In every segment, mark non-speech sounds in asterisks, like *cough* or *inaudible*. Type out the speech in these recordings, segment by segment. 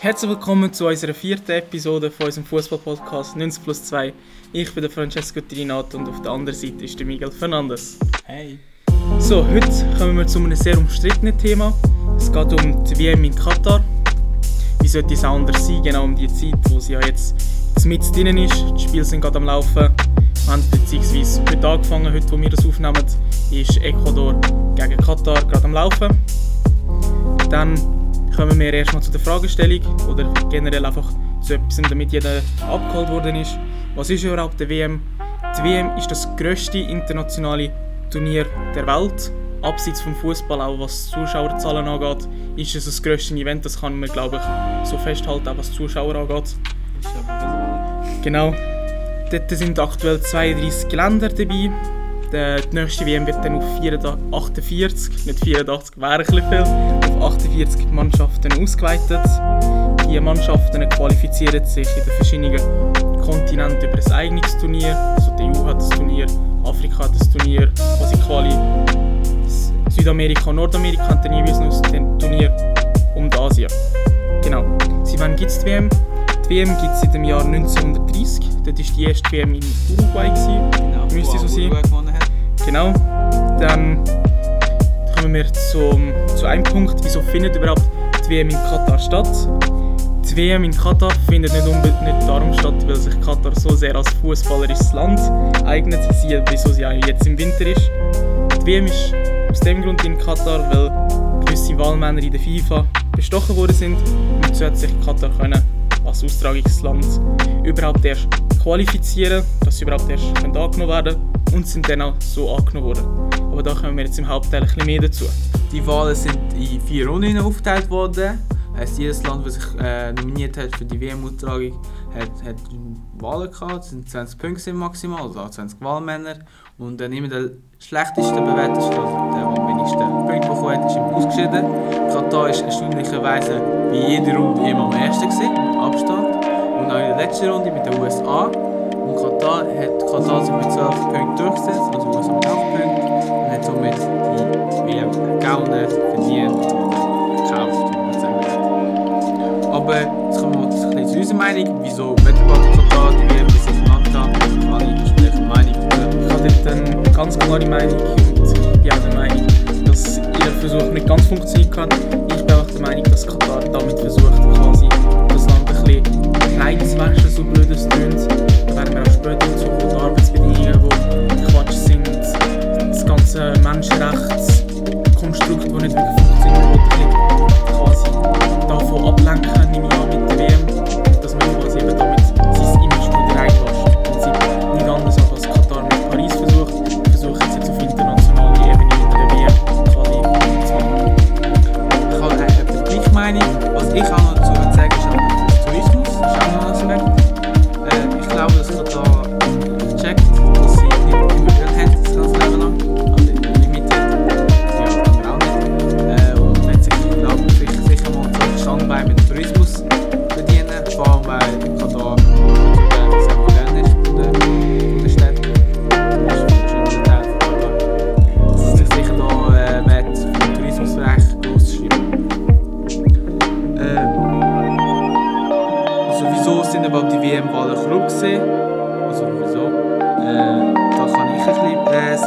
Herzlich willkommen zu unserer vierten Episode von unserem Fußball-Podcast 90 plus 2. Ich bin der Francesco Trinato und auf der anderen Seite ist der Miguel Fernandes. Hey. So, heute kommen wir zu einem sehr umstrittenen Thema. Es geht um die WM in Katar. Wie sollte es anders sein, genau um die Zeit, wo sie ja jetzt mit drin ist. Die Spiele sind gerade am Laufen. Wir haben beziehungsweise heute angefangen, heute wo wir das aufnehmen, ist Ecuador gegen Katar gerade am Laufen. Dann kommen wir erstmal zu der Fragestellung oder generell einfach zu etwas, damit jeder abgeholt worden ist. Was ist überhaupt die WM? Die WM ist das grösste internationale Turnier der Welt. Abseits vom Fußball, auch was Zuschauerzahlen angeht, ist es das grösste Event. Das kann man, glaube ich, so festhalten, auch was Zuschauer angeht. Genau. Dort sind aktuell 32 Länder dabei. Die nächste WM wird dann auf 48, nicht 84, wäre ein bisschen viel, 48 Mannschaften ausgeweitet. Die Mannschaften qualifizieren sich in den verschiedenen Kontinenten über ein eigenes Turnier. Also die EU hat das Turnier, Afrika hat das Turnier, quasi Quali. Südamerika und Nordamerika haben dann jeweils noch ein Turnier um Asien. Genau. Sie wann gibt es die WM? Die WM gibt es seit dem Jahr 1930. Dort war die erste WM in Uruguay. Gewesen. Genau, Müsste so sein. Genau. Dann kommen wir zum, zu einem Punkt, wieso findet überhaupt die WM in Katar statt? Die WM in Katar findet nicht, unbedingt darum statt, weil sich Katar so sehr als fußballerisches Land eignet, siehe, wieso sie jetzt im Winter ist. Die WM ist aus dem Grund in Katar, weil gewisse Wahlmänner in der FIFA bestochen worden sind und so hat sich Katar können als Austragungsland überhaupt erst qualifizieren, dass sie überhaupt erst können angenommen werden und sind dann auch so angenommen worden. Aber da kommen wir jetzt im Hauptteil ein bisschen mehr dazu. Die Wahlen sind in vier Runden aufgeteilt worden. Heißt, jedes Land, das sich äh, nominiert hat für die WM-Austragung, hat, hat Wahlen gehabt. Es sind 20 Punkte maximal, also 20 Wahlmänner. Und dann immer der schlechteste bewertet, also der, am wenigsten Punkte bekommen hat, ist im Ausgeschieden. Katar ist erstaunlicherweise bei jeder Runde immer am ersten gewesen, Abstand. Und auch in der letzten Runde mit den USA. Und Katar hat Katar sich mit 12 Punkten durchgesetzt, also USA mit 8 Punkten. Und hat somit die WM gewonnen, verdient und gekauft. Aber jetzt kommen wir bisschen zu unserer Meinung. Wieso Wettbewerb Katar die WM bis jetzt genannt haben? Alle sprechen Meinung. Ich habe dort eine ganz klare Meinung und ich bin auch der Meinung, dass ihr Versuch nicht ganz funktioniert hat. Ich bin auch der Meinung, dass Katar damit versucht, quasi bisschen klein zu waschen, so blöd es tönt. Da werden wir auch später dazu kommen, Arbeitsbedingungen, die Quatsch sind, das ganze Menschenrechtskonstrukt, das nicht wirklich funktioniert, quasi davon ablenken, nehme ich an, mit der WM,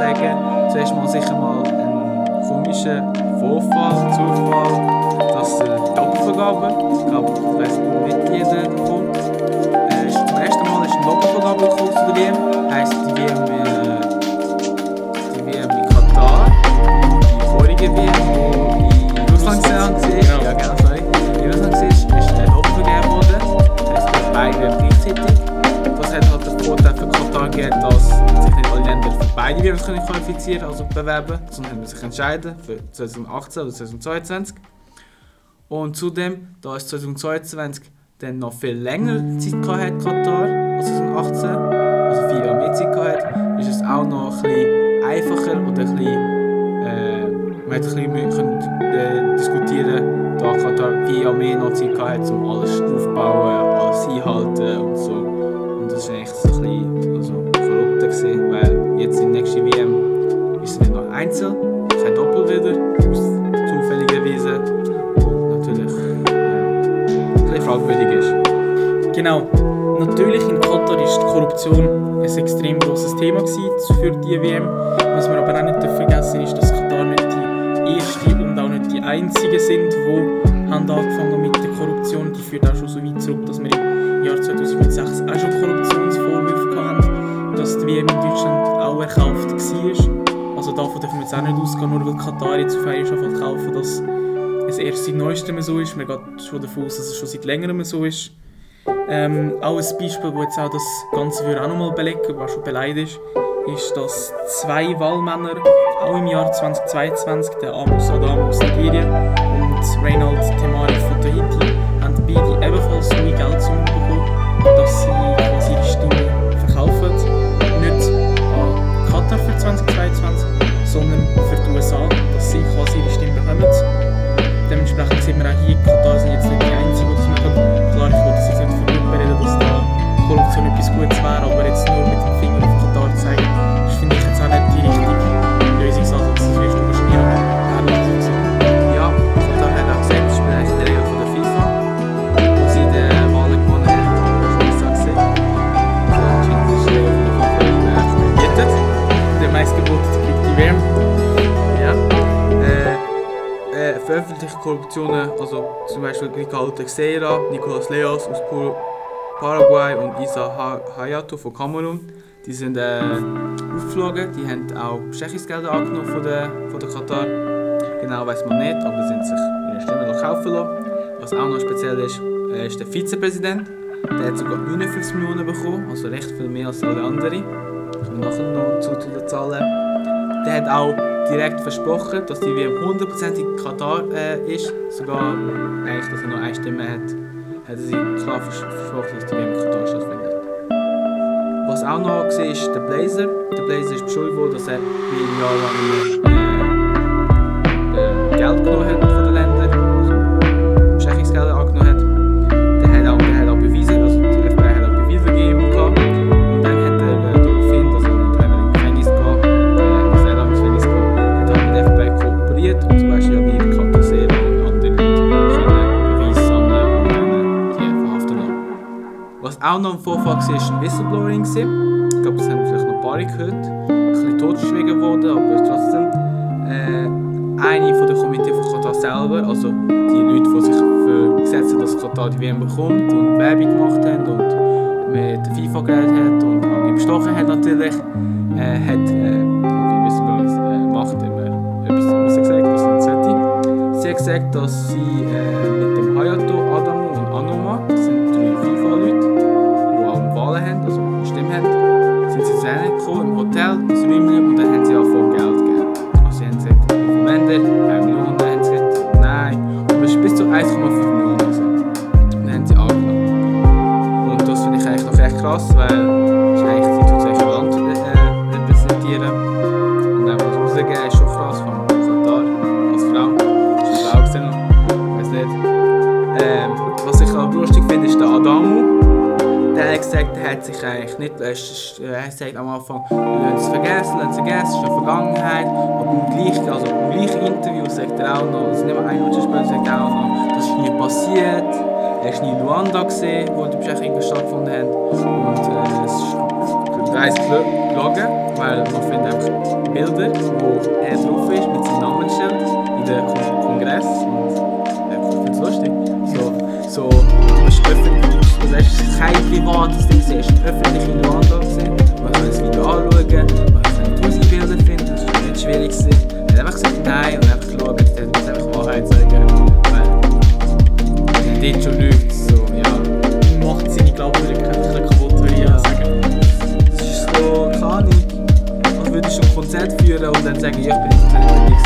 sagen. Zuerst mal sicher mal ein komischer Vorfall, Zufall, dass äh, die Doppelvergabe, ich glaube, weiss nicht jeder davon, äh, zum ersten Mal ist eine Doppelvergabe gekommen zu der WM. Heisst die WM, äh, die in Katar, die vorige WM. Ja, Vorteil für Katar gegeben, dass sich nicht alle Länder für beide WMs können qualifizieren also bewerben, sondern haben sich entscheiden für 2018 oder 2022. Und zudem, da es 2022 dann noch viel länger Zeit gehabt hat, Katar, als 2018, also vier Jahre mehr Zeit gehabt hat, ist es auch noch ein bisschen einfacher oder ein bisschen, äh, man hat ein bisschen mehr können, äh, diskutieren, da Katar vier Jahre mehr noch Zeit gehabt hat, um alles aufzubauen, alles einhalten und so. Das war eigentlich so ein bisschen also, korrupter, gewesen, weil jetzt in der nächsten WM ist es nicht noch Einzel, kein Doppel wieder, aus zufälliger Weise. Und natürlich, ja, ein bisschen fragwürdig ist. Genau. Natürlich in Katar ist die Korruption ein extrem großes Thema für die WM. Was wir aber auch nicht vergessen ist, dass Katar nicht die erste und auch nicht die einzige sind, die haben angefangen mit der Korruption. Die führt auch schon so weit zurück, dass wir im Jahr 2006 auch schon Korruptionsvorwürfe hatten, dass die WM in Deutschland auch erkauft war. Also davon dürfen wir jetzt auch nicht ausgehen, nur weil Katar jetzt auf einmal schon kaufen, dass es erst seit neuestem so ist. Man geht schon davon aus, dass es schon seit längerem so ist. Ähm, auch ein Beispiel, das jetzt auch das Ganze für auch nochmal belegt, was schon beleidigt ist, ist, dass zwei Wahlmänner auch im Jahr 2022, der Amos Adam aus Nigeria und Reinald Temari von Tahiti, haben beide ebenfalls so Geld zum dass sie quasi ihre Stimme verkaufen. Nicht an Katar für 2022, sondern für die USA, dass sie quasi ihre Stimme bekommen. Dementsprechend sehen wir auch hier, Katar sind jetzt nicht die Einzigen, die das machen. Klar, ich wollte es jetzt nicht verbieten, dass da Korruption etwas Gutes wäre, aber jetzt WM. Ja. Äh, äh, veröffentlichte Korruptionen, also zum Beispiel Ricardo Teixeira, Nicolas Leas aus Paraguay und Isa Ha- Hayato von Kamerun, die sind äh, aufgeflogen, die haben auch Bestechungsgelder angenommen von der, von der Katar. Genau weiß man nicht, aber sie haben sich ihre Stimme noch kaufen lassen. Was auch noch speziell ist, äh, ist der Vizepräsident. Der hat sogar 49 Millionen bekommen, also recht viel mehr als alle anderen. Kommen wir nachher noch zu den Zahlen. Der hat auch direkt versprochen, dass die WM 100% in Katar äh, ist. Sogar eigentlich, dass er nur eine Stimme hat, hat er sie klar vers versprochen, dass die WM in Katar stattfindet. Was auch noch war, ist der Blazer. Der Blazer ist beschuldigt worden, dass er wie ein Jahr lang äh, Geld genommen hat auch noch ein Vorfall war, ein Whistleblowing. Ich glaube, das haben vielleicht noch ein paar gehört. Ein bisschen totgeschwiegen worden, aber trotzdem. Äh, eine von der Komitee von Katar selber, also die Leute, die sich für gesetzt haben, dass Katar die WM bekommt und Werbung gemacht haben und mit der FIFA geredet hat und auch bestochen hat natürlich, äh, hat, äh, Whistleblowing äh, immer etwas was sie gesagt, was sie nicht sollte. Sie hat gesagt, dass sie äh, mit dem Hayato, Adamu und Anoma, gekommen, im Hotel, ins Räumchen, und dann haben sie angefangen Geld gegeben. Also sie haben gesagt, wie viele Länder, 1 Million, dann haben gesagt, nein, aber es bis zu 1,5 Millionen. Also. Und dann haben sie angenommen. Und das finde ich eigentlich noch echt krass, weil es ist gesagt, er hat sich eigentlich nicht, er ist- er hat gesagt am Anfang, Sie es vergessen, lassen es vergessen, es ist eine Vergangenheit. Aber im gleichen, also im gleichen Interview sagt er auch noch, also nicht mehr ein Minute sagt er auch noch, das ist nie passiert. Er war nie in Luanda, gewesen, wo die Bestechungen stattgefunden haben. Und äh, es ist weiss gelogen, weil man findet Bilder, wo er drauf ist mit seinem Namensschild in der Kon Kongress. Und äh, ich finde es lustig. So, so, öffentlich, also es ist kein privates Ding, es ist öffentlich in Luanda. Man kann das Video anschauen, man kann tausend Bilder finden, das ist nicht schwierig. Er hat einfach gesagt nein und einfach geschaut, er muss einfach Wahrheit sagen. Wenn dort schon lügt, so, ja. Macht seine Glaubwürdigkeit ein bisschen kaputt, würde ich sagen. Es ist so, keine Ahnung, als würde ich schon ein Konzert führen und dann sagen, ja, ich bin unterwegs.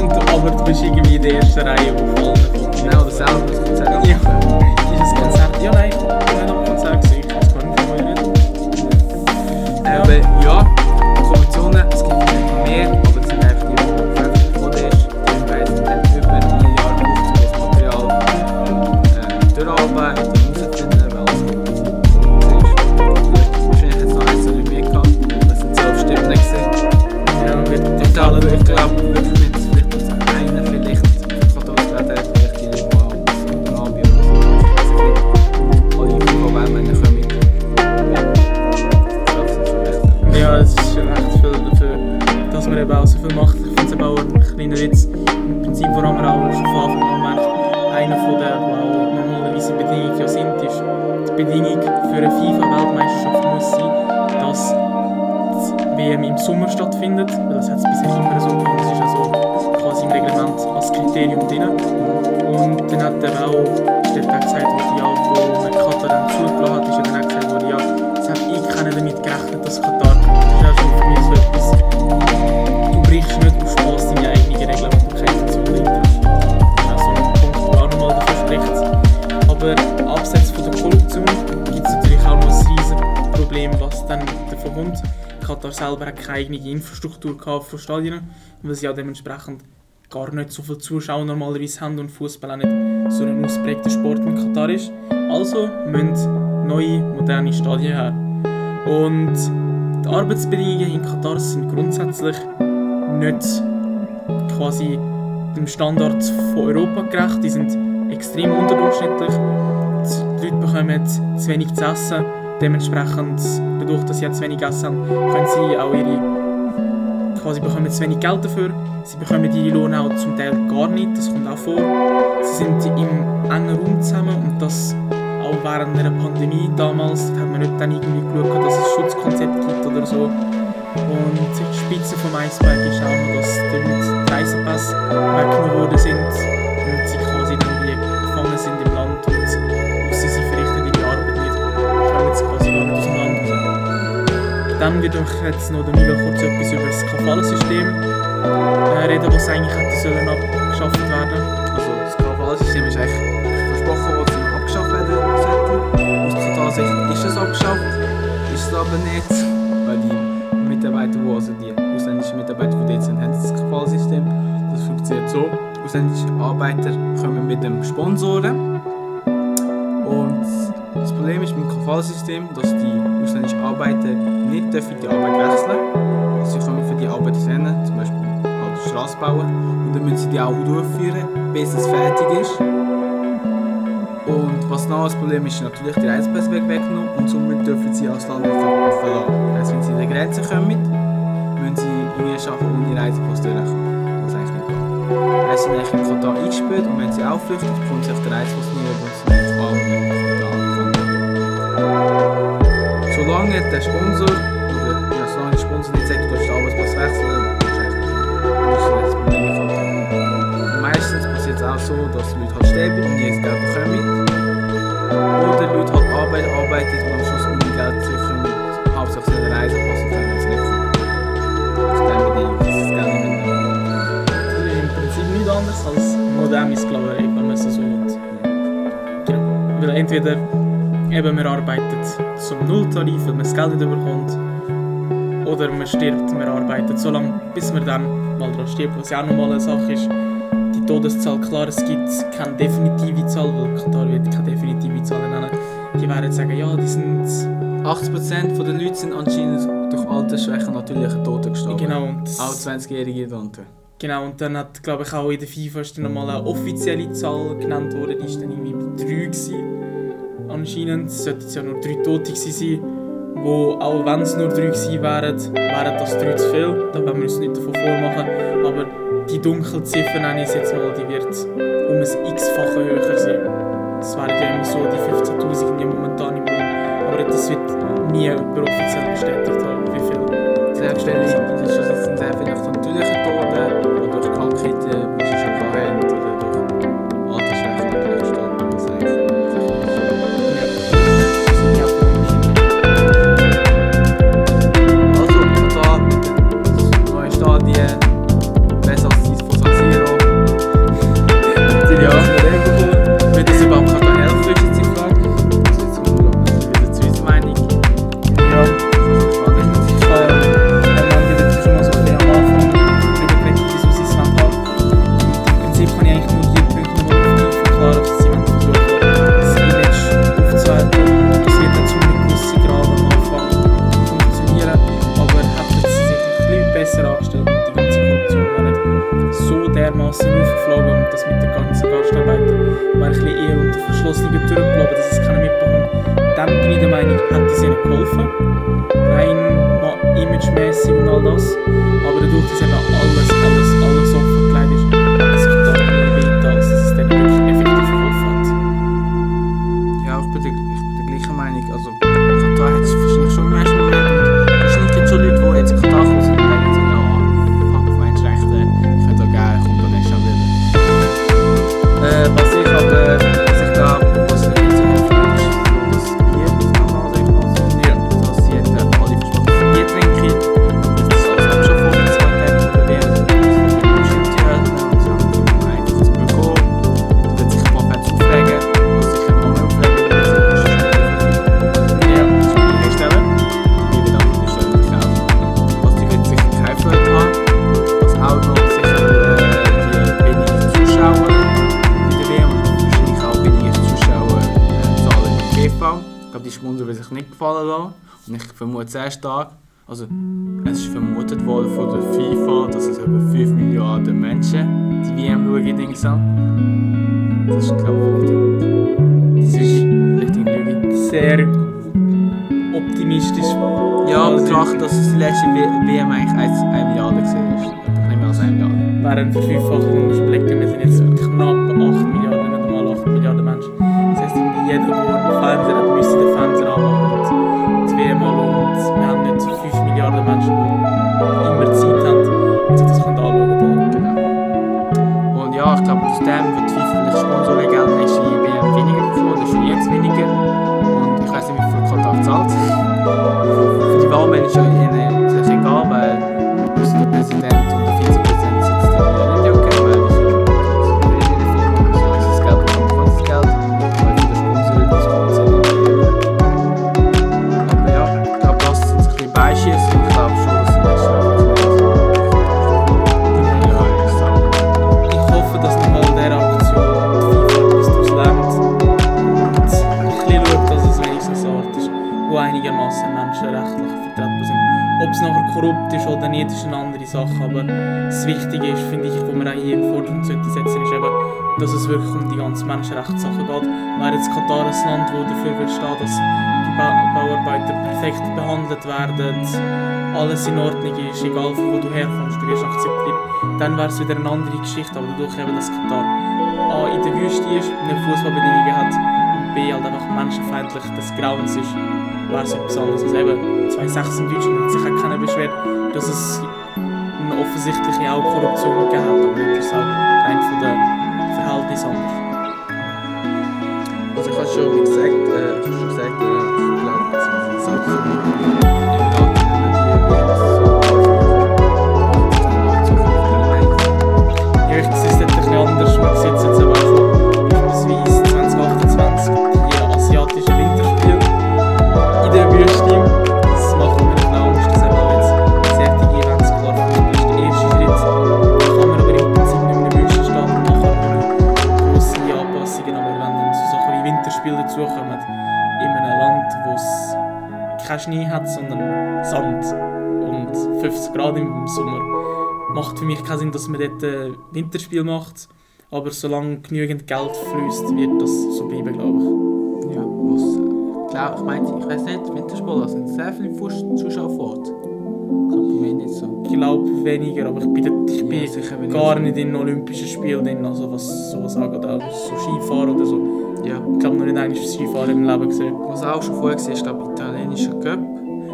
Und, aber du bist irgendwie in der ersten Reihe auf allen. Genau das auch das Konzert? Ja, nein, ich bin nicht am Konzert gesehen. Ich weiß keine eigene Infrastruktur von Stadien, weil sie auch dementsprechend gar nicht so viele Zuschauer normalerweise haben und Fußball auch nicht so ein ausprägter Sport in Katar ist. Also müssen neue, moderne Stadien her. Und die Arbeitsbedingungen in Katar sind grundsätzlich nicht quasi dem Standard von Europa gerecht. Die sind extrem unterdurchschnittlich. Die Leute bekommen zu wenig zu essen. Dementsprechend, dadurch, dass sie zu wenig essen haben, können sie auch ihre quasi bekommen zu wenig Geld dafür. Sie bekommen ihre Lohn auch zum Teil gar nicht, das kommt auch vor. Sie sind im engen Raum zusammen und das auch während einer Pandemie damals, da hat man nicht dann irgendwie geschaut, dass es Schutzkonzept gibt oder so. Und die Spitze vom Eisberg ist auch noch, dass die Leute die Reisepässe weggenommen worden sind und sie quasi dann wie gefangen sind im sie quasi nicht aus. Dann wird euch jetzt noch der Miguel kurz etwas über das Kafalensystem äh, reden, was eigentlich hätte sollen abgeschafft werden. Also das Kafalensystem ist eigentlich versprochen worden, dass es abgeschafft werden sollte. Aus Katar-Sicht ist es abgeschafft, ist es aber nicht, weil die Mitarbeiter, die, also die ausländischen Mitarbeiter, die dort sind, haben das Kafalensystem. Das funktioniert so, ausländische Arbeiter kommen mit dem Sponsoren Problem ist mit dem Kafalensystem, dass die ausländischen Arbeiter nicht dürfen die Arbeit wechseln also sie kommen für die Arbeit rennen, zum Beispiel halt Straße bauen und dann müssen sie die auch durchführen, bis es fertig ist. Und was noch das Problem ist, ist natürlich die Reisepässe weg weggenommen und somit dürfen sie als Land nicht ver- verlassen. Also wenn sie an die Grenze kommen, müssen sie irgendwie schaffen, ohne Reisepass durchkommen. Was eigentlich nicht geht. Sie sind eigentlich in Katar eingesperrt und wenn sie auch flüchten, kommen sie auf den Reisepass über und sind Solange der Sponsor oder ja, solange der Sponsor nicht sagt, du darfst den Arbeitspass wechseln, das meistens passiert es auch so, dass Leute halt sterben und nie das Geld bekommen. Oder Leute halt arbeiten, arbeiten und am Schluss ohne Geld zurückkommen. Hauptsache sie Reisepass und können jetzt nicht kommen. Das bedingt, dass das Geld nicht mehr Das ist im Prinzip nichts anderes als moderne Sklaverei, wenn man es so will. Genau. Weil entweder eben man arbeitet zum Nulltarif, weil man das Geld nicht bekommt, oder man stirbt, man arbeitet so lange, bis man dann mal daran stirbt, was ja auch nochmal eine Sache ist. Die Todeszahl, klar, es gibt keine definitive Zahl, weil Katar wird keine definitive Zahl nennen. Die werden sagen, ja, die sind... 80% der Leute sind anscheinend durch Altersschwäche natürliche Tote gestorben. Genau, und Auch 20-Jährige darunter. Genau, und dann hat, glaube ich, auch in der FIFA ist dann nochmal eine offizielle Zahl genannt worden, die war dann irgendwie bei 3 gewesen. Anscheinend sollten es ja nur 3 Tote sein, wo, auch wenn es nur 3 gewesen wären, wären das 3 zu viel. Da wollen wir uns nicht davon vormachen. Aber die Dunkelziffer, nenne ich jetzt mal, die wird um ein x-fache höher sein. Es wären ja immer so die 15'000 die momentan im Raum. Aber das wird nie jemand offiziell bestätigt haben, wie viel. Selbstständig sind schon sind sehr viele WM schauen in England. Das ist, glaube ich, richtig. Das ist richtig Lüge. Sehr optimistisch. Ja, Also, betracht, dass es die letzte W- WM eigentlich 1 Milliarde gesehen ist. Etwa Nicht mehr als 1 Milliarde. Während Verfünffachung überlegen, wir dem wird FIFA vielleicht Sponsorengeld nächste WM weniger bekommen, oder schon jetzt weniger. Und ich weiß nicht, wie viel Katar zahlt. Für die Wahlmanager ihnen Menschenrechtssachen geht. Wäre jetzt Katar ein Land, das dafür wird stehen, dass die ba Bauarbeiter perfekt behandelt werden, alles in Ordnung ist, egal von wo du herkommst, du wirst akzeptiert, dann wäre es wieder eine andere Geschichte, aber dadurch eben, dass Katar A in der Wüste ist, nicht Fußballbedingungen hat und B halt einfach menschenfeindlich des Grauens ist, wäre es etwas anderes. Also eben 2006 in Deutschland hat sich auch keiner beschwert, dass es eine offensichtliche auch Korruption gegeben hat, aber das ist halt rein von den Verhältnissen anders. Schon gesagt, äh, schon gesagt, äh, ich glaube, keinen Schnee hat, sondern Sand und 50 Grad im Sommer, macht für mich keinen Sinn, dass man dort ein Winterspiel macht. Aber solange genügend Geld fließt, wird das so bleiben, glaube ich. Ja, was, äh, glaub, ich meine, ich weiß nicht, Wintersport, da sind sehr viele Zuschauer vor Ort. So. Ich glaube weniger, aber ich bin, ich bin Ja, sicher gar nicht in den Olympischen Spielen drin, also was sowas angeht, auch so Skifahren oder so. Ja. Ich glaube noch nicht eigentlich Skifahren im Leben gesehen. Was auch schon vorher war, ist, glaube ich, italienischer Cup.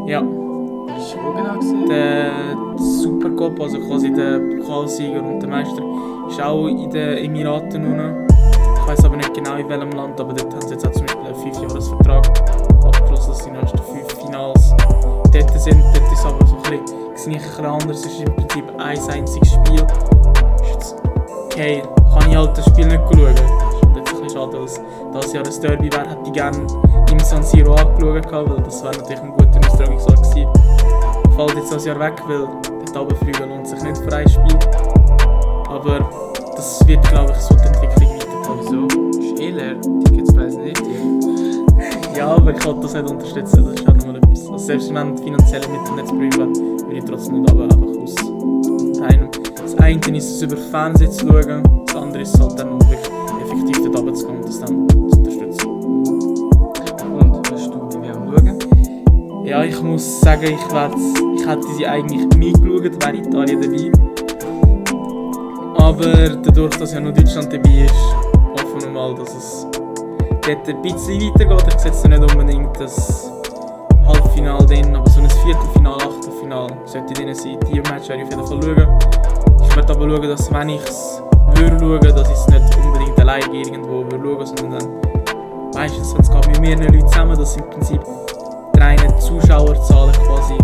Ja, Ist wo genau gesehen? der Supercup, also quasi der Pokalsieger und der Meister, ist auch in den Emiraten unten. Ich weiß aber nicht genau in welchem Land, aber dort haben sie jetzt auch zum Beispiel einen 5-Jahres-Vertrag abgeschlossen, dass die nächsten 5 Finals dort sind. Dort ist aber so ein bisschen, ich ein anders. Es ist im Prinzip ein einziges Spiel. Ist jetzt, okay, kann ich halt das Spiel nicht schauen. Es das Jahr ein Derby wäre, hätte ich gerne im San Siro angeschaut, weil das wäre natürlich ein guter Austragungsort gewesen. Fällt jetzt das Jahr weg, weil dort runterfliegen lohnt sich nicht für ein Spiel. Aber das wird, glaube ich, so die Entwicklung weitergehen. Wieso? Ist eh leer. Ticketspreise nicht hier. *laughs* Ja, aber ich wollte das nicht unterstützen, das ist auch nochmal etwas. Also selbst wenn finanzielle Mittel nicht zu würde ich trotzdem nicht aber einfach aus einem. Das eine ist es über Fernsehen zu schauen, das andere ist es halt dann wirklich effektiv dort runterzugehen und das dann zu unterstützen. Und, willst du die WM schauen? Ja, ich muss sagen, ich, ich hätte sie eigentlich nie geschaut, wäre Italien dabei. Aber dadurch, dass ja noch Deutschland dabei ist, hoffen wir mal, dass es dort ein bisschen weitergeht. Ich setze nicht unbedingt das Halbfinale drin, aber so ein Viertelfinale, Achtelfinale sollte drin sein. Die Match werde ich auf jeden Fall schauen. Ich werde aber schauen, dass wenn ich es würde schauen, dass ich es nicht alleine irgendwo schauen, sondern dann meistens, wenn es geht mit mehreren Leuten zusammen, dass im Prinzip die reinen Zuschauerzahlen quasi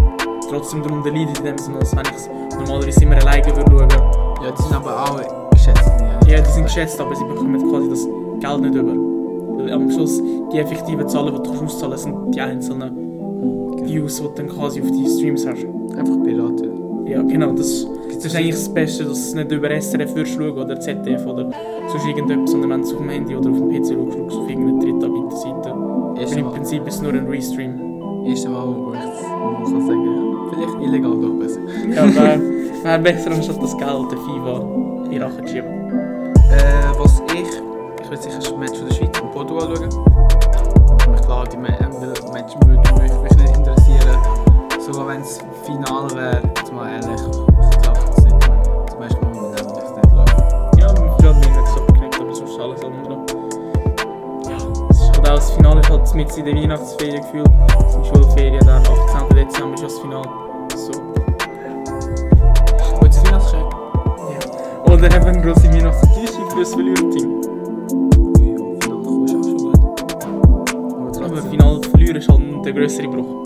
trotzdem darunter leiden, in dem Sinne, als wenn ich es normalerweise immer alleine würde schauen. Ja, die sind aber auch geschätzt. Ja, die sind geschätzt, aber sie bekommen quasi das Geld nicht über. Am Schluss die effektiven Zahlen, die du auszahlen sind die einzelnen Views, die du dann quasi auf die Streams hast. Einfach Piraten. Ja, genau, das, das ist eigentlich das Beste, dass du es nicht über SRF würdest schauen oder ZDF oder sonst irgendetwas, sondern wenn du es auf dem Handy oder auf dem PC schaust, schaust du auf irgendeine Drittanbieterseite. Weil im Prinzip ist es nur ein Restream. Erste Mal, wo ich es kann sagen vielleicht illegal doch besser. Ja, wäre wär besser, anstatt das Geld der FIFA in Rache zu schieben. Äh, was ich, ich will sicher das Match von der Schweiz und Portugal schauen. Aber klar, die äh, Match würde mich, mich nicht interessieren. Sogar wenn es Finale wäre, jetzt mal ehrlich, mit in der Weihnachtsferien gefühlt. Es sind Schulferien, dann 18. Dezember ist das Finale. So. Gutes Weihnachtsgeschenk. Ja. Oder eben eine grosse Weihnachtsenttäuschung für das gut. Aber trotzdem. Finale verlieren ist halt der grössere Bruch.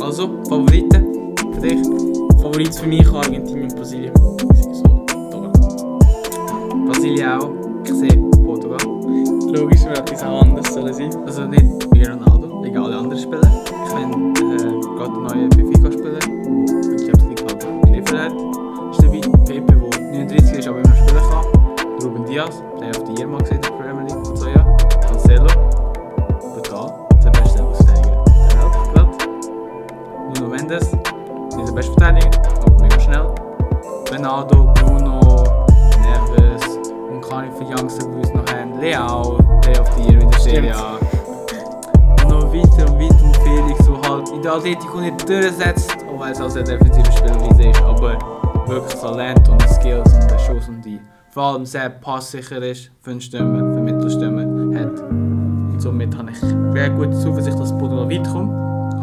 Also, Favoriten für dich? Favorit für mich Argentinien und Brasilien. So, da. Brasilien auch. Ich sehe Portugal. Logisch, es auch anders sollen sein. Also nicht wie Ronaldo, wie alle anderen Spieler. Ich finde, äh, gerade der neue Benfica-Spieler, der die Champions League halt geliefert hat, ist dabei. Pepe, der 39 ist, aber immer spielen kann. Ruben Diaz, den ich auf die Irma gesehen in der Premier League vor zwei Jahren. Cancelo, brutal, der beste Verteidiger der Welt, gerade. Nuno Mendes, nicht der beste Verteidiger, aber mega schnell. Ronaldo, Bruno, Neves und keine für Youngster, die uns noch haben. Leao, der Atletico nicht durchsetzt, auch weil es als ein defensiver Spielweise ist, aber wirklich Talent und Skills und der Schuss und die vor allem sehr passsicher ist, für eine Stimme, für Mittelstimmen hat. Und somit habe ich sehr gute Zuversicht, dass Portugal weit kommt.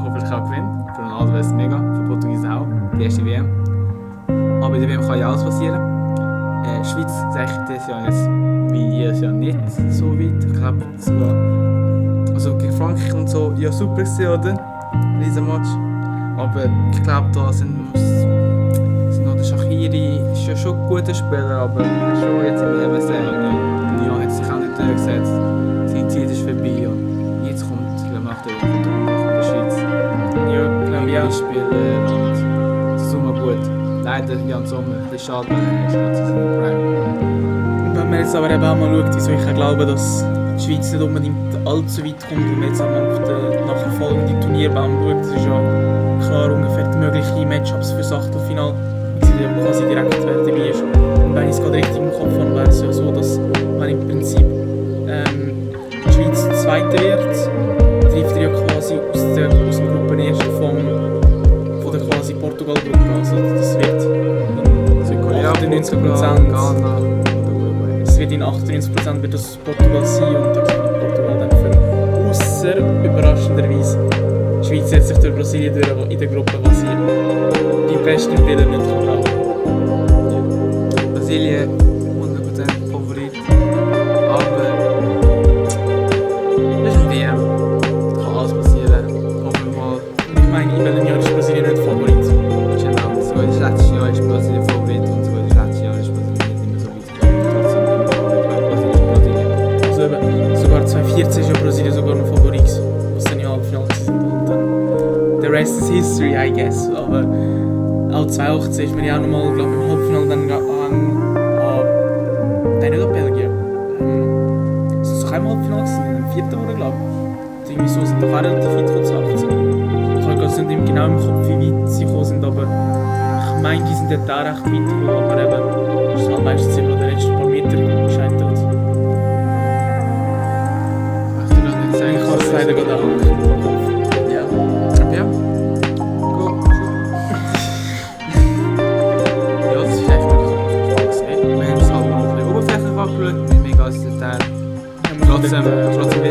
Hoffentlich auch gewinnt. Für Ronaldo wäre es mega, für Portugiesen auch. Die erste WM. Aber in der WM kann ja alles passieren. Äh, Schweiz sehe ich dieses Jahr jetzt wie jedes Jahr nicht so weit. Ich glaube sogar also gegen Frankreich und so, ja super gewesen, oder? Riesen Match. Aber ich glaube, da sind, noch der Shakiri, ist ja schon ein guter Spieler, aber schon jetzt im sehr ja. Lyon hat sich auch nicht durchgesetzt. Seine Zeit ist vorbei und jetzt kommt, glaube, nach der von der Schweiz. Ja, glaube ich auch. Spieler und Sommer gut. Leider Jan Sommer, ein bisschen schade, weil er ist gerade Prime. Wenn man jetzt aber eben auch mal schaut, wieso ich glaube, dass die Schweiz nicht unbedingt allzu weit kommt, wenn man jetzt auf den nachfolgenden Turnierbaum schaut, das ist ja klar ungefähr die möglichen Matchups für das Achtelfinale, weil sie ja quasi direkt dabei ist. Und wenn ich es gerade richtig im Kopf habe, wäre es ja so, dass wenn im Prinzip ähm, die Schweiz Zweite wird, trifft er ja quasi aus der, aus der Gruppe erst vom, von der quasi Portugal-Gruppe. Also das wird Südkorea, 98%. Portugal, Ghana oder Uruguay. Es wird in 98% wird das Portugal sein und Ausser überraschenderweise. Die Schweiz setzt sich durch Brasilien durch, aber in der Gruppe, sie die besten Willen nicht glauben. Brasilien meine, die sind dort auch recht weit gekommen, aber eben, es ist halt meistens immer der letzten paar Meter gescheitert. Ich kann dir nicht sagen. Ich habe es leider gerade auch nicht im Kopf. Ja. Aber *laughs* ja. Go. ja, das ist echt wieder so gesehen. Wir haben es halt noch ein bisschen oberflächlich angeschaut, nicht mega als Detail. Trotzdem, trotzdem